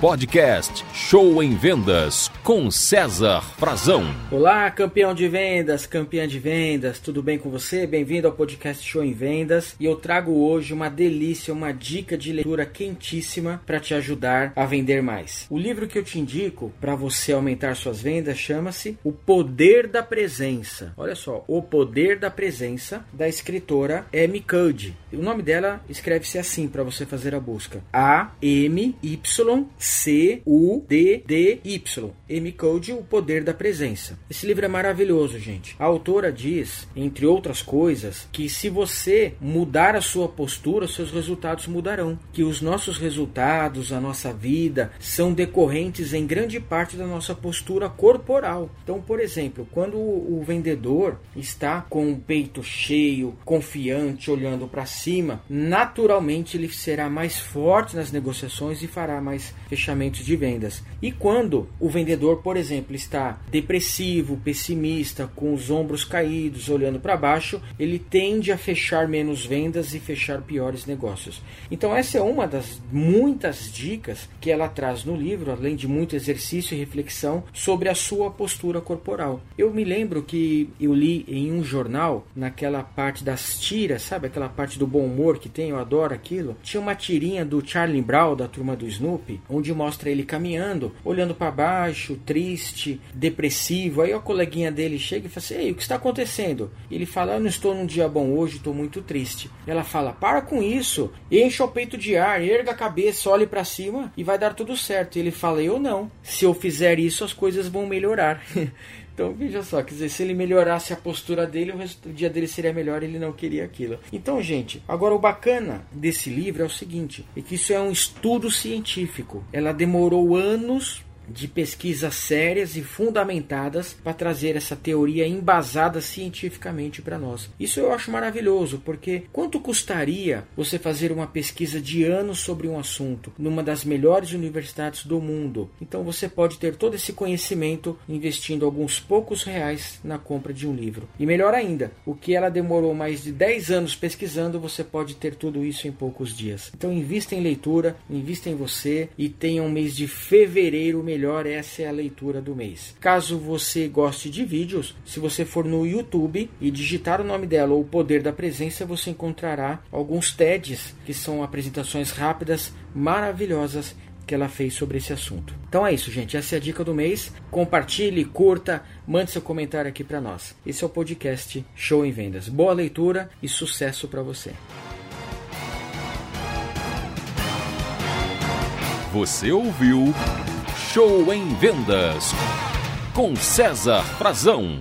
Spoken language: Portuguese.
Podcast Show em Vendas com César Frazão. Olá, campeão de vendas, campeã de vendas, tudo bem com você? Bem-vindo ao podcast Show em Vendas e eu trago hoje uma delícia, uma dica de leitura quentíssima para te ajudar a vender mais. O livro que eu te indico para você aumentar suas vendas chama-se O Poder da Presença. Olha só, O Poder da Presença da escritora Amy Cuddy. O nome dela escreve-se assim para você fazer a busca: A M Y C-U-D-D-Y. M-Code, o poder da presença. Esse livro é maravilhoso, gente. A autora diz, entre outras coisas, que se você mudar a sua postura, seus resultados mudarão. Que os nossos resultados, a nossa vida, são decorrentes em grande parte da nossa postura corporal. Então, por exemplo, quando o vendedor está com o peito cheio, confiante, olhando para cima, naturalmente ele será mais forte nas negociações e fará mais fechamentos de vendas. E quando o vendedor, por exemplo, está depressivo, pessimista, com os ombros caídos, olhando para baixo, ele tende a fechar menos vendas e fechar piores negócios. Então, essa é uma das muitas dicas que ela traz no livro, além de muito exercício e reflexão sobre a sua postura corporal. Eu me lembro que eu li em um jornal, naquela parte das tiras, sabe aquela parte do bom humor que tem, eu adoro aquilo. Tinha uma tirinha do Charlie Brown, da turma do Snoopy, onde onde mostra ele caminhando, olhando para baixo, triste, depressivo. Aí a coleguinha dele chega e fala assim: Ei, o que está acontecendo? Ele fala: Eu não estou num dia bom hoje, estou muito triste. Ela fala: Para com isso, encha o peito de ar, erga a cabeça, olhe para cima e vai dar tudo certo. Ele fala: Eu não. Se eu fizer isso, as coisas vão melhorar. Então veja só, quer dizer, se ele melhorasse a postura dele, o, dia dele seria melhor, ele não queria aquilo. Então, gente, agora o bacana desse livro é o seguinte, é que isso é um estudo científico. Ela demorou anos de pesquisas sérias e fundamentadas para trazer essa teoria embasada cientificamente para nós. Isso eu acho maravilhoso, porque quanto custaria você fazer uma pesquisa de anos sobre um assunto numa das melhores universidades do mundo? Então você pode ter todo esse conhecimento investindo alguns poucos reais na compra de um livro. E melhor ainda, o que ela demorou mais de 10 anos pesquisando, você pode ter tudo isso em poucos dias. Então invista em leitura, invista em você e tenha um mês de fevereiro melhor melhor, essa é a leitura do mês. Caso você goste de vídeos, se você for no YouTube e digitar o nome dela ou o poder da presença, você encontrará alguns TEDs, que são apresentações rápidas, maravilhosas que ela fez sobre esse assunto. Então é isso, gente. Essa é a dica do mês. Compartilhe, curta, mande seu comentário aqui para nós. Esse é o podcast Show em Vendas. Boa leitura e sucesso para você. Você ouviu Show em Vendas com César Frazão.